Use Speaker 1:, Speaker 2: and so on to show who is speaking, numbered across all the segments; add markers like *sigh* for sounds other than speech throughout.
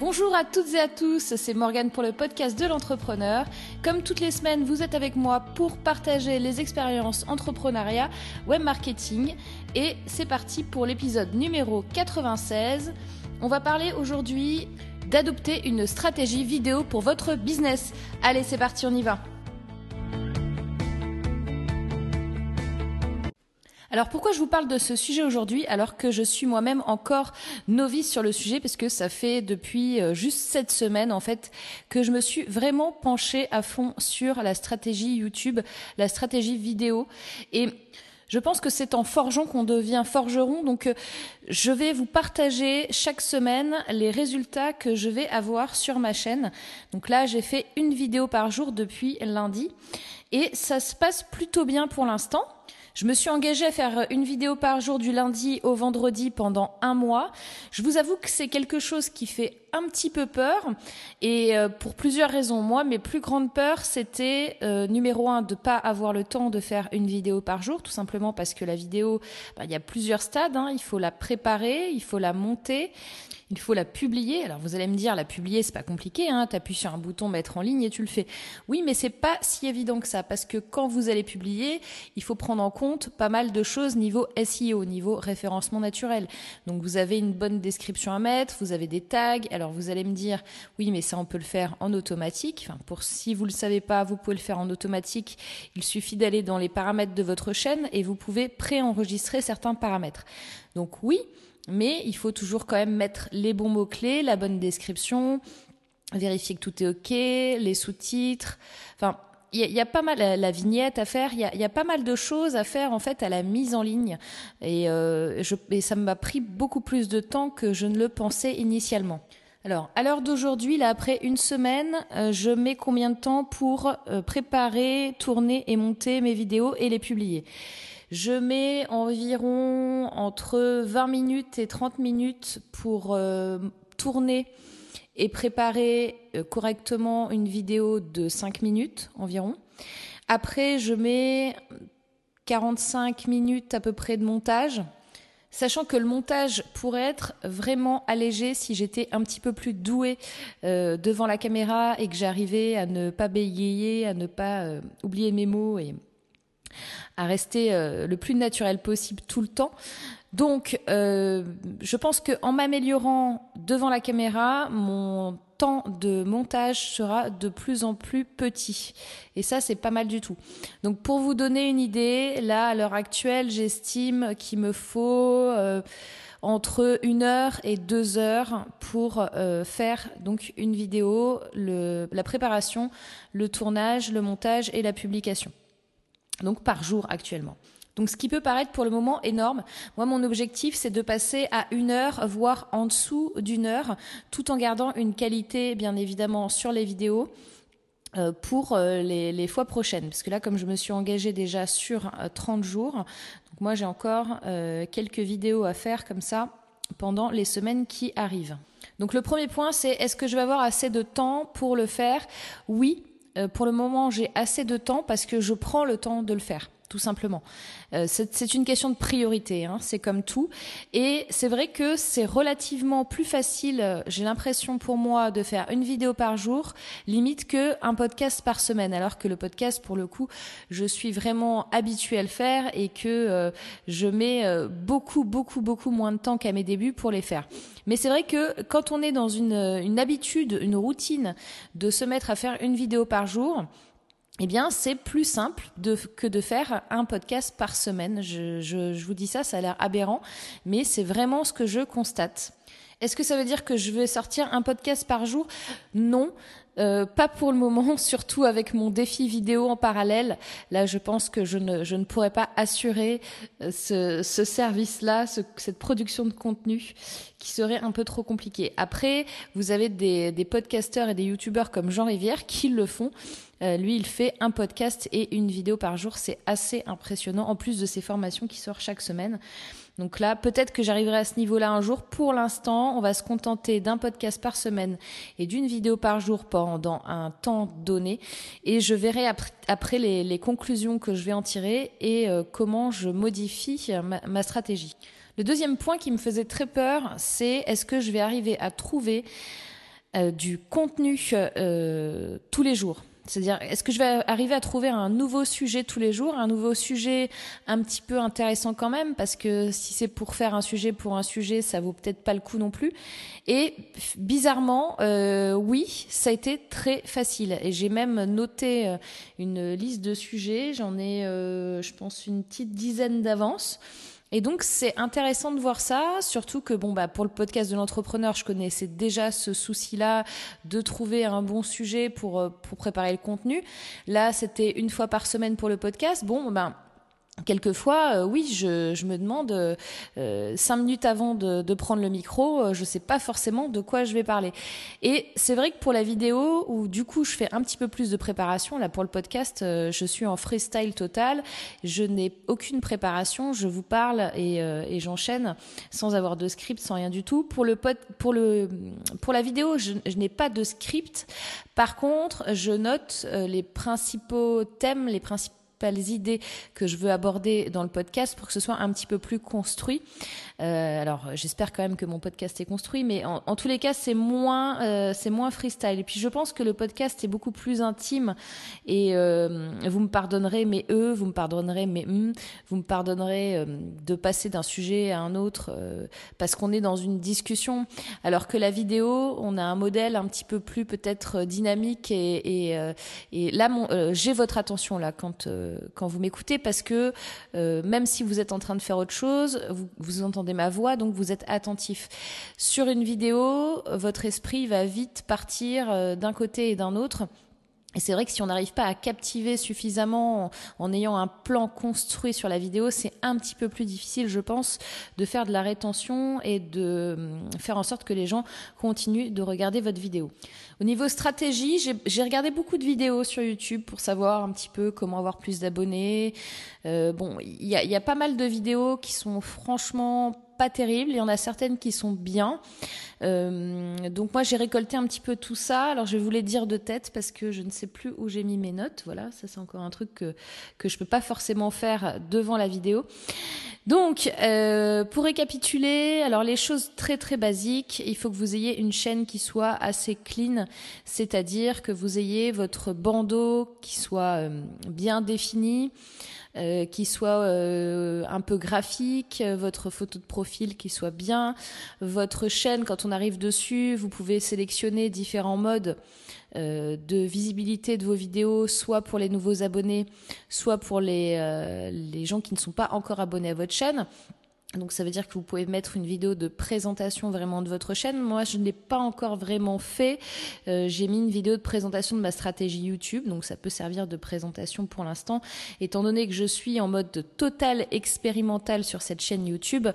Speaker 1: Bonjour à toutes et à tous, c'est Morgane pour le podcast de l'entrepreneur. Comme toutes les semaines, vous êtes avec moi pour partager les expériences entrepreneuriat, web marketing. Et c'est parti pour l'épisode numéro 96. On va parler aujourd'hui d'adopter une stratégie vidéo pour votre business. Allez, c'est parti, on y va. Alors pourquoi je vous parle de ce sujet aujourd'hui alors que je suis moi-même encore novice sur le sujet? Parce que ça fait depuis euh, juste cette semaine en fait que je me suis vraiment penchée à fond sur la stratégie YouTube, la stratégie vidéo et je pense que c'est en forgeant qu'on devient forgeron. Donc, euh, je vais vous partager chaque semaine les résultats que je vais avoir sur ma chaîne. Donc là, j'ai fait une vidéo par jour depuis lundi et ça se passe plutôt bien pour l'instant. Je me suis engagée à faire une vidéo par jour du lundi au vendredi pendant un mois. Je vous avoue que c'est quelque chose qui fait un petit peu peur et euh, pour plusieurs raisons. Moi, mes plus grandes peurs, c'était euh, numéro un de pas avoir le temps de faire une vidéo par jour, tout simplement parce que la vidéo, bah, il y a plusieurs stades. Hein. Il faut la préparer, il faut la monter, il faut la publier. Alors vous allez me dire, la publier, c'est pas compliqué. Hein. Tu appuies sur un bouton mettre en ligne et tu le fais. Oui, mais c'est pas si évident que ça parce que quand vous allez publier, il faut prendre en compte pas mal de choses niveau SEO, niveau référencement naturel. Donc vous avez une bonne description à mettre, vous avez des tags. Alors vous allez me dire, oui, mais ça on peut le faire en automatique. Enfin, pour si vous le savez pas, vous pouvez le faire en automatique. Il suffit d'aller dans les paramètres de votre chaîne et vous pouvez préenregistrer certains paramètres. Donc oui, mais il faut toujours quand même mettre les bons mots-clés, la bonne description, vérifier que tout est OK, les sous-titres. Enfin, il y, a pas mal la, vignette à faire. Il y a, pas mal de choses à faire en fait à la mise en ligne, et, euh, et ça m'a pris beaucoup plus de temps que je ne le pensais initialement. Alors, à l'heure d'aujourd'hui, là, après une semaine, euh, je mets combien de temps pour euh, préparer, tourner et monter mes vidéos et les publier? Je mets environ entre 20 minutes et 30 minutes pour tourner et préparer euh, correctement une vidéo de 5 minutes environ. Après, je mets 45 minutes à peu près de montage, sachant que le montage pourrait être vraiment allégé si j'étais un petit peu plus douée euh, devant la caméra et que j'arrivais à ne pas bégayer, à ne pas oublier mes mots et à rester euh, le plus naturel possible tout le temps. Donc, euh, je pense qu'en m'améliorant devant la caméra, mon temps de montage sera de plus en plus petit. Et ça, c'est pas mal du tout. Donc, pour vous donner une idée, là, à l'heure actuelle, j'estime qu'il me faut euh, entre une heure et deux heures pour faire donc une vidéo, la préparation, le tournage, le montage et la publication donc par jour actuellement. Donc ce qui peut paraître pour le moment énorme, moi mon objectif c'est de passer à une heure, voire en dessous d'une heure, tout en gardant une qualité bien évidemment sur les vidéos euh, pour euh, les, fois prochaines. Parce que là, comme je me suis engagée déjà sur 30 euh, jours, donc moi j'ai encore quelques vidéos à faire comme ça pendant les semaines qui arrivent. Donc le premier point c'est est-ce que je vais avoir assez de temps pour le faire? Oui, pour le moment, j'ai assez de temps parce que je prends le temps de le faire tout simplement. Euh, c'est une question de priorité, hein, c'est comme tout. Et c'est vrai que c'est relativement plus facile, euh, j'ai l'impression pour moi, de faire une vidéo par jour, limite que un podcast par semaine. Alors que le podcast, pour le coup, je suis vraiment habituée à le faire et que euh, je mets beaucoup, beaucoup, beaucoup moins de temps qu'à mes débuts pour les faire. Mais c'est vrai que quand on est dans une, une habitude, une routine de se mettre à faire une vidéo par jour, eh bien, c'est plus simple que de faire un podcast par semaine. Je vous dis ça, ça a l'air aberrant, mais c'est vraiment ce que je constate. Est-ce que ça veut dire que je vais sortir un podcast par jour? Non, euh, pas pour le moment, *laughs* surtout avec mon défi vidéo en parallèle. Là, je pense que je ne, je ne pourrais pas assurer euh, ce, ce service-là, ce, cette production de contenu qui serait un peu trop compliqué. Après, vous avez des, des podcasteurs et des youtubeurs comme Jean Rivière qui le font. Euh, lui, il fait un podcast et une vidéo par jour. C'est assez impressionnant, en plus de ses formations qui sortent chaque semaine. Donc là, peut-être que j'arriverai à ce niveau-là un jour. Pour l'instant, on va se contenter d'un podcast par semaine et d'une vidéo par jour pendant un temps donné. Et je verrai après, les, conclusions que je vais en tirer et euh, comment je modifie ma stratégie. Le deuxième point qui me faisait très peur, c'est est-ce que je vais arriver à trouver du contenu tous les jours? C'est-à-dire, est-ce que je vais arriver à trouver un nouveau sujet tous les jours, un nouveau sujet un petit peu intéressant quand même, parce que si c'est pour faire un sujet pour un sujet, ça vaut peut-être pas le coup non plus. Et bizarrement, euh, oui, ça a été très facile. Et j'ai même noté euh, une liste de sujets. J'en ai, euh, je pense, une petite dizaine d'avance. Et donc c'est intéressant de voir ça, surtout que bon bah pour le podcast de l'entrepreneur, je connaissais déjà ce souci-là de trouver un bon sujet pour euh, pour préparer le contenu. Là, c'était une fois par semaine pour le podcast. Bon ben Quelquefois, euh, oui, je, je, me demande euh, euh, cinq minutes avant de, de prendre le micro, euh, je sais pas forcément de quoi je vais parler. Et c'est vrai que pour la vidéo, où du coup je fais un petit peu plus de préparation, là pour le podcast, je suis en freestyle total, je n'ai aucune préparation, je vous parle et, et j'enchaîne sans avoir de script, sans rien du tout. Pour le pod, pour le pour la vidéo, je, je n'ai pas de script. Par contre, je note les principaux thèmes, les principaux les idées que je veux aborder dans le podcast pour que ce soit un petit peu plus construit. Euh, alors, j'espère quand même que mon podcast est construit, mais en, tous les cas, c'est moins, euh, c'est moins freestyle. Et puis, je pense que le podcast est beaucoup plus intime. Et euh, vous me pardonnerez mes e, vous me pardonnerez mes m, vous me pardonnerez de passer d'un sujet à un autre parce qu'on est dans une discussion. Alors que la vidéo, on a un modèle un petit peu plus peut-être dynamique et là, j'ai votre attention là quand quand vous m'écoutez parce que même si vous êtes en train de faire autre chose, vous, vous entendez ma voix, donc vous êtes attentif. Sur une vidéo, votre esprit va vite partir euh, d'un côté et d'un autre. Et c'est vrai que si on n'arrive pas à captiver suffisamment en, ayant un plan construit sur la vidéo, c'est un petit peu plus difficile, je pense, de faire de la rétention et de hum, faire en sorte que les gens continuent de regarder votre vidéo. Au niveau stratégie, j'ai regardé beaucoup de vidéos sur YouTube pour savoir un petit peu comment avoir plus d'abonnés. Euh, bon, il y a, y a pas mal de vidéos qui sont franchement pas terribles, il y en a certaines qui sont bien. Euh, donc moi j'ai récolté un petit peu tout ça. Alors je les dire de tête parce que je ne sais plus où j'ai mis mes notes. Voilà, ça c'est encore un truc que que je peux pas forcément faire devant la vidéo. Donc euh, pour récapituler, alors les choses très très basiques, il faut que vous ayez une chaîne qui soit assez clean, c'est-à-dire que vous ayez votre bandeau qui soit euh, bien défini. Euh, qui soit euh, un peu graphique, votre photo de profil qui soit bien, votre chaîne quand on arrive dessus, vous pouvez sélectionner différents modes euh, de visibilité de vos vidéos, soit pour les nouveaux abonnés, soit pour les, les gens qui ne sont pas encore abonnés à votre chaîne. Donc ça veut dire que vous pouvez mettre une vidéo de présentation vraiment de votre chaîne. Moi, je ne l'ai pas encore vraiment fait. Euh, j'ai mis une vidéo de présentation de ma stratégie YouTube, donc ça peut servir de présentation pour l'instant. Étant donné que je suis en mode total expérimental sur cette chaîne YouTube,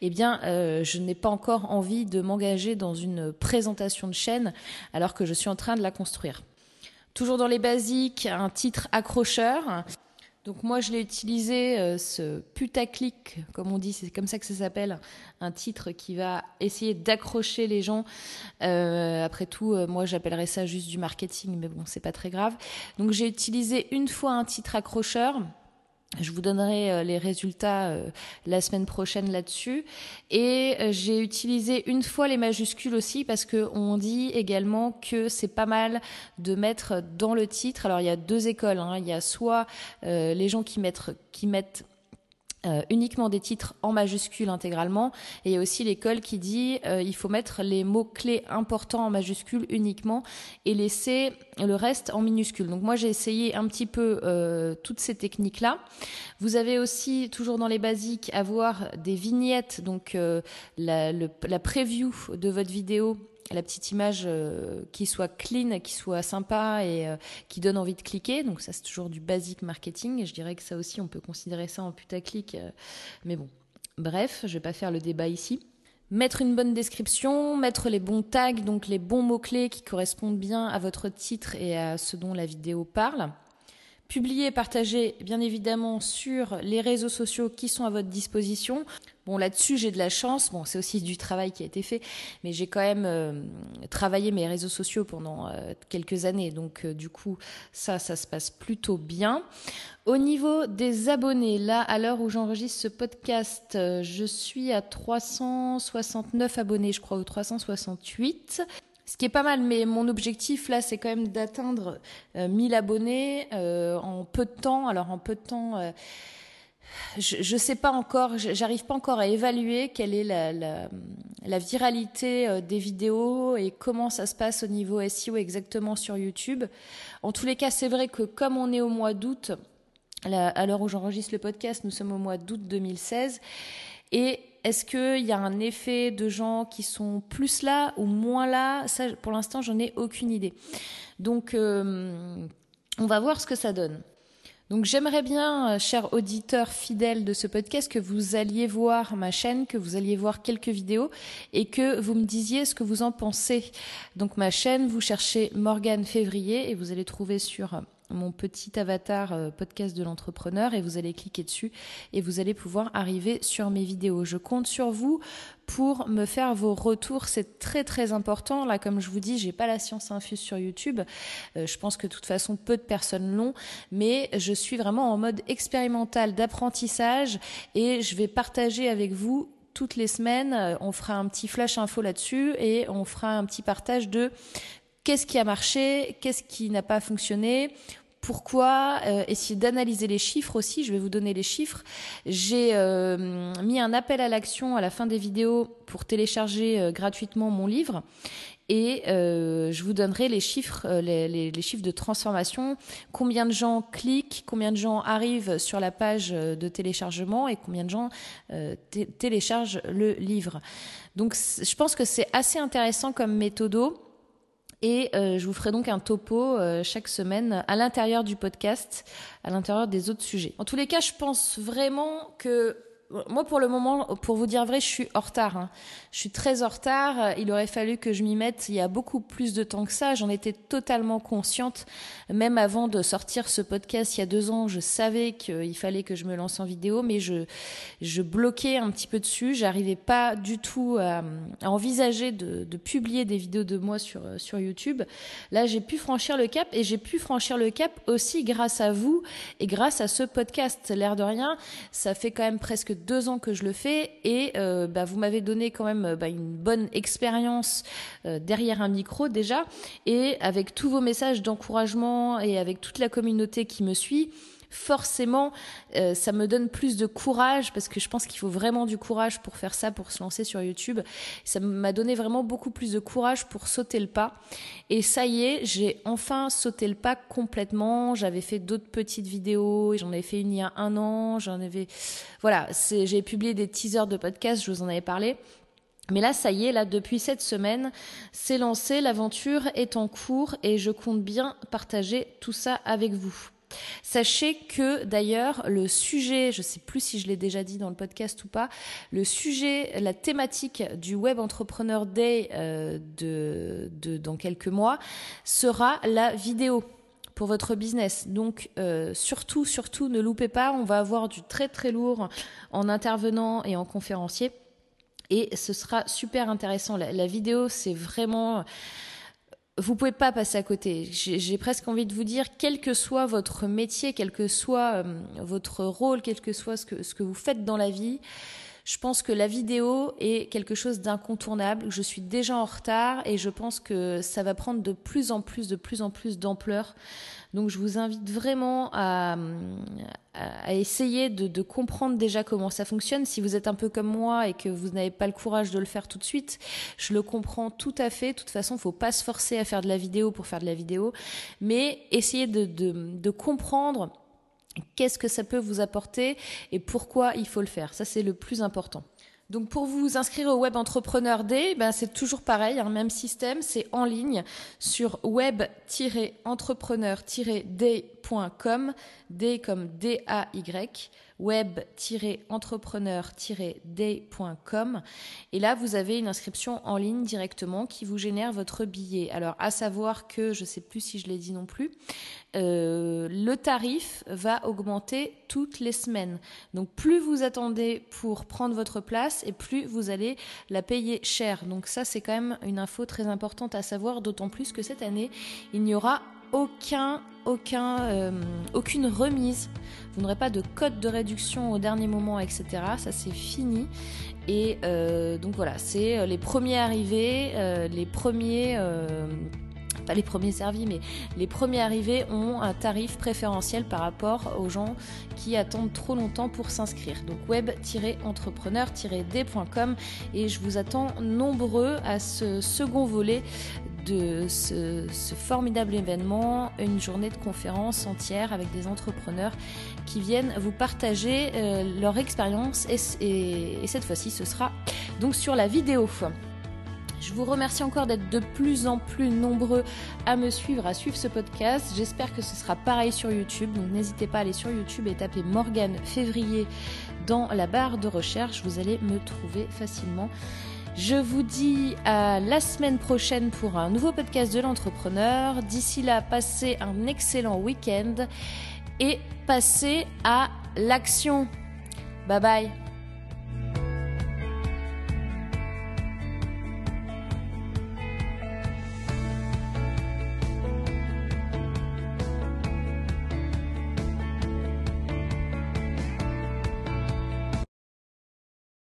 Speaker 1: eh bien, euh, je n'ai pas encore envie de m'engager dans une présentation de chaîne alors que je suis en train de la construire. Toujours dans les basiques, un titre accrocheur. Donc moi, je l'ai utilisé, euh, ce putaclic, comme on dit, c'est comme ça que ça s'appelle, un titre qui va essayer d'accrocher les gens. Euh, après tout, euh, moi, j'appellerais ça juste du marketing, mais bon, c'est pas très grave. Donc j'ai utilisé une fois un titre accrocheur je vous donnerai euh, les résultats euh, la semaine prochaine là-dessus. Et euh, j'ai utilisé une fois les majuscules aussi parce que on dit également que c'est pas mal de mettre dans le titre. Alors il y a deux écoles. Hein. Il y a soit les gens qui mettent qui mettent euh, uniquement des titres en majuscules intégralement. Et il y a aussi l'école qui dit euh, il faut mettre les mots-clés importants en majuscules uniquement et laisser le reste en minuscules. Donc moi j'ai essayé un petit peu euh, toutes ces techniques-là. Vous avez aussi, toujours dans les basiques, avoir des vignettes, donc la, la preview de votre vidéo la petite image euh, qui soit clean, qui soit sympa et euh, qui donne envie de cliquer. Donc ça, c'est toujours du basic marketing. Et je dirais que ça aussi, on peut considérer ça en putaclic. Euh, mais bon, bref, je vais pas faire le débat ici. Mettre une bonne description, mettre les bons tags, donc les bons mots-clés qui correspondent bien à votre titre et à ce dont la vidéo parle. Publier et partager, bien évidemment, sur les réseaux sociaux qui sont à votre disposition. Bon, là-dessus, j'ai de la chance. Bon, c'est aussi du travail qui a été fait, mais j'ai quand même euh, travaillé mes réseaux sociaux pendant euh, quelques années. Donc, euh, du coup, ça, ça se passe plutôt bien. Au niveau des abonnés, là, à l'heure où j'enregistre ce podcast, je suis à 369 abonnés, je crois, ou 368. Ce qui est pas mal, mais mon objectif là, c'est quand même d'atteindre 1000 abonnés en peu de temps. Alors en peu de temps, je ne sais pas encore, j'arrive pas encore à évaluer quelle est la, la, la, viralité euh, des vidéos et comment ça se passe au niveau SEO exactement sur YouTube. En tous les cas, c'est vrai que comme on est au mois d'août, à l'heure où j'enregistre le podcast, nous sommes au mois d'août 2016. Et est-ce qu'il y a un effet de gens qui sont plus là ou moins là? Ça, pour l'instant, j'en ai aucune idée. Donc, euh, on va voir ce que ça donne. Donc j'aimerais bien, euh, chers auditeurs fidèles de ce podcast, que vous alliez voir ma chaîne, que vous alliez voir quelques vidéos et que vous me disiez ce que vous en pensez. Donc ma chaîne, vous cherchez Morgane Février et vous allez trouver sur euh, mon petit avatar euh, podcast de l'entrepreneur et vous allez cliquer dessus et vous allez pouvoir arriver sur mes vidéos. Je compte sur vous pour me faire vos retours. C'est très très important. Là, comme je vous dis, j'ai pas la science infuse sur YouTube. Euh, je pense que de toute façon, peu de personnes l'ont, mais je suis vraiment en mode expérimental d'apprentissage et je vais partager avec vous toutes les semaines. Euh, on fera un petit flash info là-dessus et on fera un petit partage de qu'est-ce qui a marché, qu'est-ce qui n'a pas fonctionné, pourquoi euh, essayer d'analyser les chiffres aussi. Je vais vous donner les chiffres. J'ai euh, mis un appel à l'action à la fin des vidéos pour télécharger euh, gratuitement mon livre. Et je vous donnerai les chiffres, les, chiffres de transformation, combien de gens cliquent, combien de gens arrivent sur la page de téléchargement et combien de gens téléchargent le livre. Donc je pense que c'est assez intéressant comme méthodo. Et euh, je vous ferai donc un topo euh, chaque semaine à l'intérieur du podcast, à l'intérieur des autres sujets. En tous les cas, je pense vraiment que moi, pour le moment, pour vous dire vrai, je suis en retard. Hein. Je suis très en retard. Il aurait fallu que je m'y mette il y a beaucoup plus de temps que ça. J'en étais totalement consciente. Même avant de sortir ce podcast il y a deux ans, je savais qu'il fallait que je me lance en vidéo, mais je, bloquais un petit peu dessus. J'arrivais pas du tout à, envisager de, de, publier des vidéos de moi sur, sur YouTube. Là, j'ai pu franchir le cap et j'ai pu franchir le cap aussi grâce à vous et grâce à ce podcast. L'air de rien, ça fait quand même presque deux ans que je le fais et euh, bah, vous m'avez donné quand même bah, une bonne expérience euh, derrière un micro déjà et avec tous vos messages d'encouragement et avec toute la communauté qui me suit forcément, euh, ça me donne plus de courage parce que je pense qu'il faut vraiment du courage pour faire ça, pour se lancer sur YouTube. Ça m'a donné vraiment beaucoup plus de courage pour sauter le pas. Et ça y est, j'ai enfin sauté le pas complètement. J'avais fait d'autres petites vidéos, j'en avais fait une il y a un an, j'en avais, voilà, j'ai publié des teasers de podcast, je vous en avais parlé. Mais là, ça y est, là, depuis cette semaine, c'est lancé, l'aventure est en cours et je compte bien partager tout ça avec vous. Sachez que d'ailleurs le sujet, je ne sais plus si je l'ai déjà dit dans le podcast ou pas, le sujet, la thématique du Web Entrepreneur Day euh, de, dans quelques mois sera la vidéo pour votre business. Donc euh, surtout, surtout, ne loupez pas, on va avoir du très très lourd en intervenant et en conférencier. Et ce sera super intéressant. La vidéo, c'est vraiment vous pouvez pas passer à côté. J'ai presque envie de vous dire, quel que soit votre métier, quel que soit euh, votre rôle, quel que soit ce que, ce que vous faites dans la vie, je pense que la vidéo est quelque chose d'incontournable. Je suis déjà en retard et je pense que ça va prendre de plus en plus, de plus en plus d'ampleur. Donc je vous invite vraiment à, essayer de, comprendre déjà comment ça fonctionne. Si vous êtes un peu comme moi et que vous n'avez pas le courage de le faire tout de suite, je le comprends tout à fait. De toute façon, il faut pas se forcer à faire de la vidéo pour faire de la vidéo, mais essayez de comprendre qu'est-ce que ça peut vous apporter et pourquoi il faut le faire? Ça, c'est le plus important. Donc pour vous inscrire au Web Entrepreneur Day, ben c'est toujours pareil, hein, même système, c'est en ligne sur day comme D-A-Y, web-entrepreneur-day.com. Et là, vous avez une inscription en ligne directement qui vous génère votre billet. Alors, à savoir que, je ne sais plus si je l'ai dit non plus, euh, le tarif va augmenter toutes les semaines. Donc, plus vous attendez pour prendre votre place et plus vous allez la payer cher. Donc, ça, c'est quand même une info très importante à savoir, d'autant plus que cette année, il n'y aura aucun, aucun, euh, aucune remise. Vous n'aurez pas de code de réduction au dernier moment, etc. Ça, c'est fini. Et euh, donc voilà, c'est les premiers arrivés, les premiers pas les premiers servis, mais les premiers arrivés ont un tarif préférentiel par rapport aux gens qui attendent trop longtemps pour s'inscrire. Donc web-entrepreneur-d.com et je vous attends nombreux à ce second volet de ce, formidable événement, une journée de conférence entière avec des entrepreneurs qui viennent vous partager euh, leur expérience et, et cette fois-ci ce sera donc sur la vidéo. Je vous remercie encore d'être de plus en plus nombreux à me suivre, à suivre ce podcast. J'espère que ce sera pareil sur YouTube. Donc n'hésitez pas à aller sur YouTube et taper Morgane Février dans la barre de recherche. Vous allez me trouver facilement. Je vous dis à la semaine prochaine pour un nouveau podcast de l'entrepreneur. D'ici là, passez un excellent week-end et passez à l'action. Bye bye